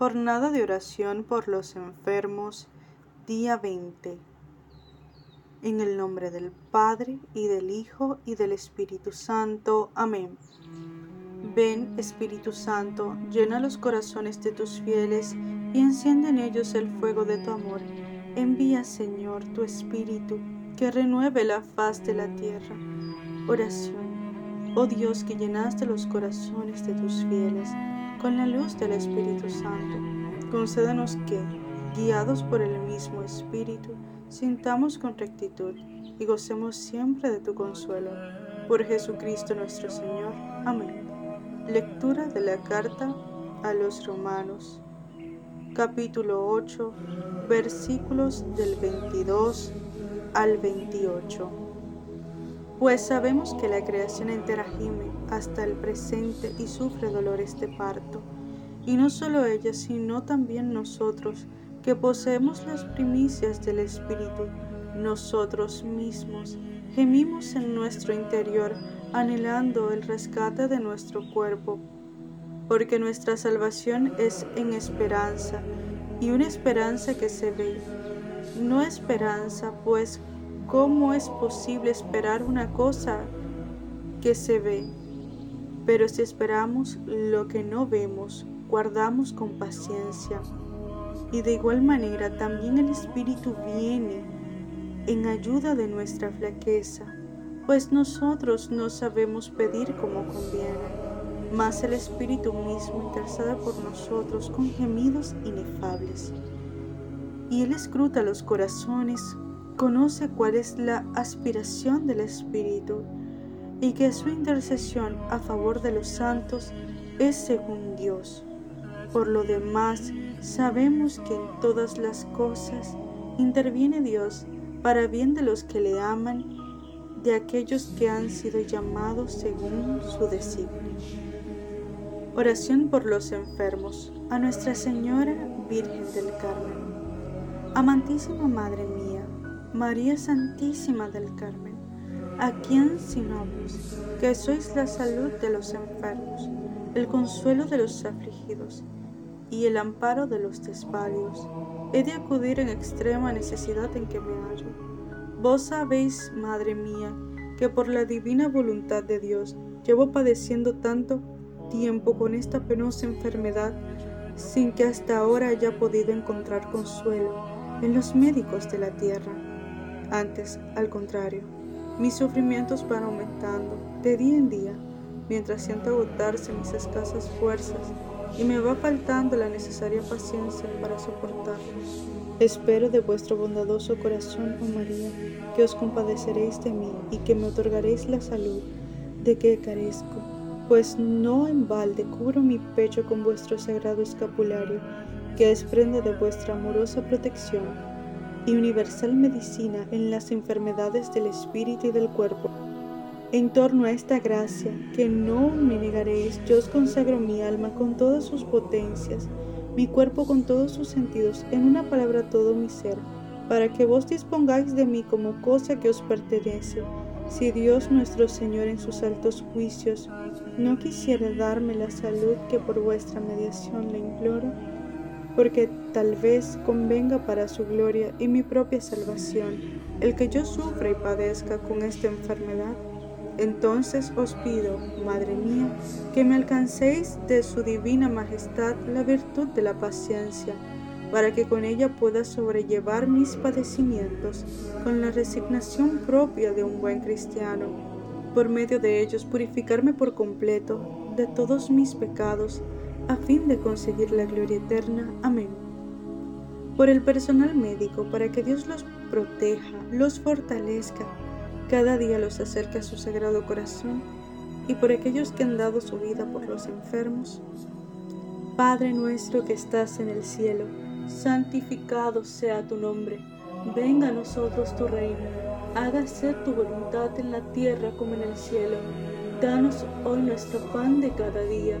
Jornada de oración por los enfermos, día 20. En el nombre del Padre, y del Hijo, y del Espíritu Santo. Amén. Ven, Espíritu Santo, llena los corazones de tus fieles y enciende en ellos el fuego de tu amor. Envía, Señor, tu Espíritu, que renueve la faz de la tierra. Oración. Oh Dios, que llenaste los corazones de tus fieles con la luz del Espíritu Santo, concédanos que, guiados por el mismo Espíritu, sintamos con rectitud y gocemos siempre de tu consuelo. Por Jesucristo nuestro Señor. Amén. Lectura de la carta a los romanos, capítulo 8, versículos del 22 al 28. Pues sabemos que la creación entera gime hasta el presente y sufre dolores de parto. Y no solo ella, sino también nosotros, que poseemos las primicias del Espíritu, nosotros mismos, gemimos en nuestro interior, anhelando el rescate de nuestro cuerpo, porque nuestra salvación es en esperanza, y una esperanza que se ve. No esperanza, pues, ¿cómo es posible esperar una cosa que se ve? Pero si esperamos lo que no vemos, guardamos con paciencia. Y de igual manera también el Espíritu viene en ayuda de nuestra flaqueza, pues nosotros no sabemos pedir como conviene, mas el Espíritu mismo intercede por nosotros con gemidos inefables. Y Él escruta los corazones, conoce cuál es la aspiración del Espíritu y que su intercesión a favor de los santos es según Dios. Por lo demás, sabemos que en todas las cosas interviene Dios para bien de los que le aman, de aquellos que han sido llamados según su designio. Oración por los enfermos, a Nuestra Señora Virgen del Carmen. Amantísima Madre mía, María Santísima del Carmen ¿A quién sino vos, que sois la salud de los enfermos, el consuelo de los afligidos y el amparo de los desvalidos? He de acudir en extrema necesidad en que me hallo. Vos sabéis, Madre mía, que por la divina voluntad de Dios llevo padeciendo tanto tiempo con esta penosa enfermedad sin que hasta ahora haya podido encontrar consuelo en los médicos de la tierra. Antes, al contrario, mis sufrimientos van aumentando de día en día, mientras siento agotarse mis escasas fuerzas y me va faltando la necesaria paciencia para soportarlos. Espero de vuestro bondadoso corazón, oh María, que os compadeceréis de mí y que me otorgaréis la salud de que carezco, pues no en balde cubro mi pecho con vuestro sagrado escapulario, que es prenda de vuestra amorosa protección y universal medicina en las enfermedades del espíritu y del cuerpo. En torno a esta gracia, que no me negaréis, yo os consagro mi alma con todas sus potencias, mi cuerpo con todos sus sentidos, en una palabra todo mi ser, para que vos dispongáis de mí como cosa que os pertenece. Si Dios nuestro Señor en sus altos juicios no quisiera darme la salud que por vuestra mediación le imploro, porque tal vez convenga para su gloria y mi propia salvación el que yo sufra y padezca con esta enfermedad. Entonces os pido, Madre mía, que me alcancéis de su divina majestad la virtud de la paciencia, para que con ella pueda sobrellevar mis padecimientos con la resignación propia de un buen cristiano, por medio de ellos purificarme por completo de todos mis pecados, a fin de conseguir la gloria eterna. Amén. Por el personal médico, para que Dios los proteja, los fortalezca, cada día los acerque a su sagrado corazón, y por aquellos que han dado su vida por los enfermos. Padre nuestro que estás en el cielo, santificado sea tu nombre, venga a nosotros tu reino, hágase tu voluntad en la tierra como en el cielo. Danos hoy nuestro pan de cada día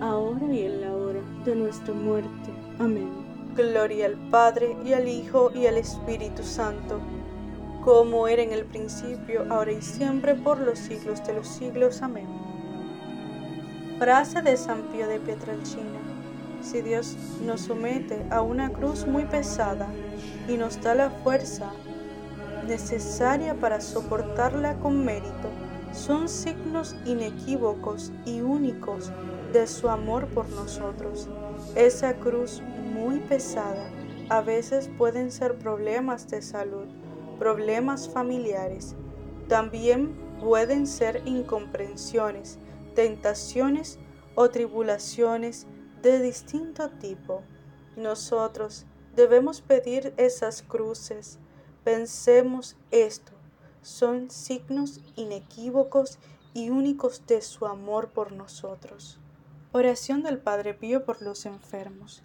ahora y en la hora de nuestra muerte. Amén. Gloria al Padre, y al Hijo, y al Espíritu Santo, como era en el principio, ahora y siempre, por los siglos de los siglos. Amén. Frase de San Pío de Pietrelcina si Dios nos somete a una cruz muy pesada y nos da la fuerza necesaria para soportarla con mérito, son signos inequívocos y únicos de su amor por nosotros. Esa cruz muy pesada a veces pueden ser problemas de salud, problemas familiares, también pueden ser incomprensiones, tentaciones o tribulaciones de distinto tipo. Nosotros debemos pedir esas cruces. Pensemos esto. Son signos inequívocos y únicos de su amor por nosotros. Oración del Padre Pío por los enfermos.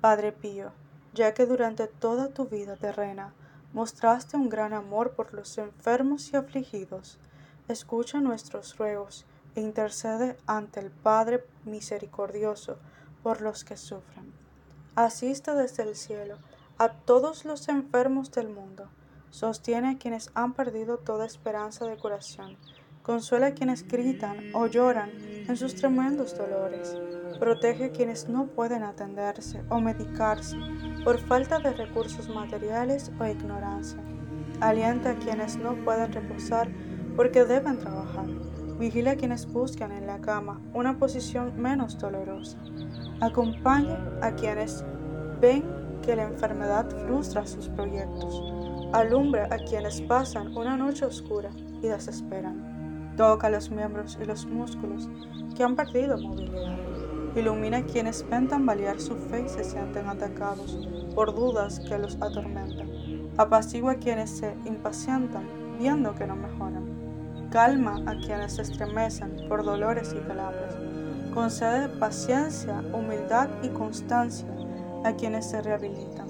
Padre Pío, ya que durante toda tu vida terrena mostraste un gran amor por los enfermos y afligidos, escucha nuestros ruegos e intercede ante el Padre misericordioso por los que sufren. Asiste desde el cielo a todos los enfermos del mundo. Sostiene a quienes han perdido toda esperanza de curación. Consuela a quienes gritan o lloran en sus tremendos dolores. Protege a quienes no pueden atenderse o medicarse por falta de recursos materiales o ignorancia. Alienta a quienes no pueden reposar porque deben trabajar. Vigila a quienes buscan en la cama una posición menos dolorosa. Acompaña a quienes ven que la enfermedad frustra sus proyectos. Alumbra a quienes pasan una noche oscura y desesperan. Toca los miembros y los músculos que han perdido movilidad. Ilumina a quienes ven tambalear su fe y se sienten atacados por dudas que los atormentan. Apacigua a quienes se impacientan viendo que no mejoran. Calma a quienes se estremecen por dolores y calambres Concede paciencia, humildad y constancia a quienes se rehabilitan.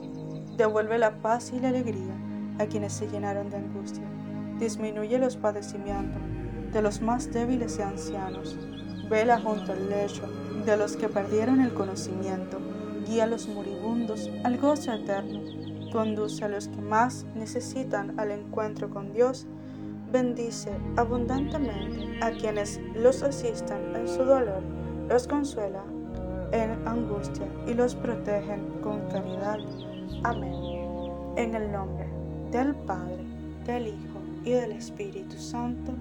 Devuelve la paz y la alegría a quienes se llenaron de angustia. Disminuye los padecimientos de los más débiles y ancianos. Vela junto al lecho de los que perdieron el conocimiento. Guía a los moribundos al gozo eterno. Conduce a los que más necesitan al encuentro con Dios. Bendice abundantemente a quienes los asistan en su dolor los consuela en angustia y los protegen con caridad. Amén. En el nombre del Padre, del Hijo y del Espíritu Santo.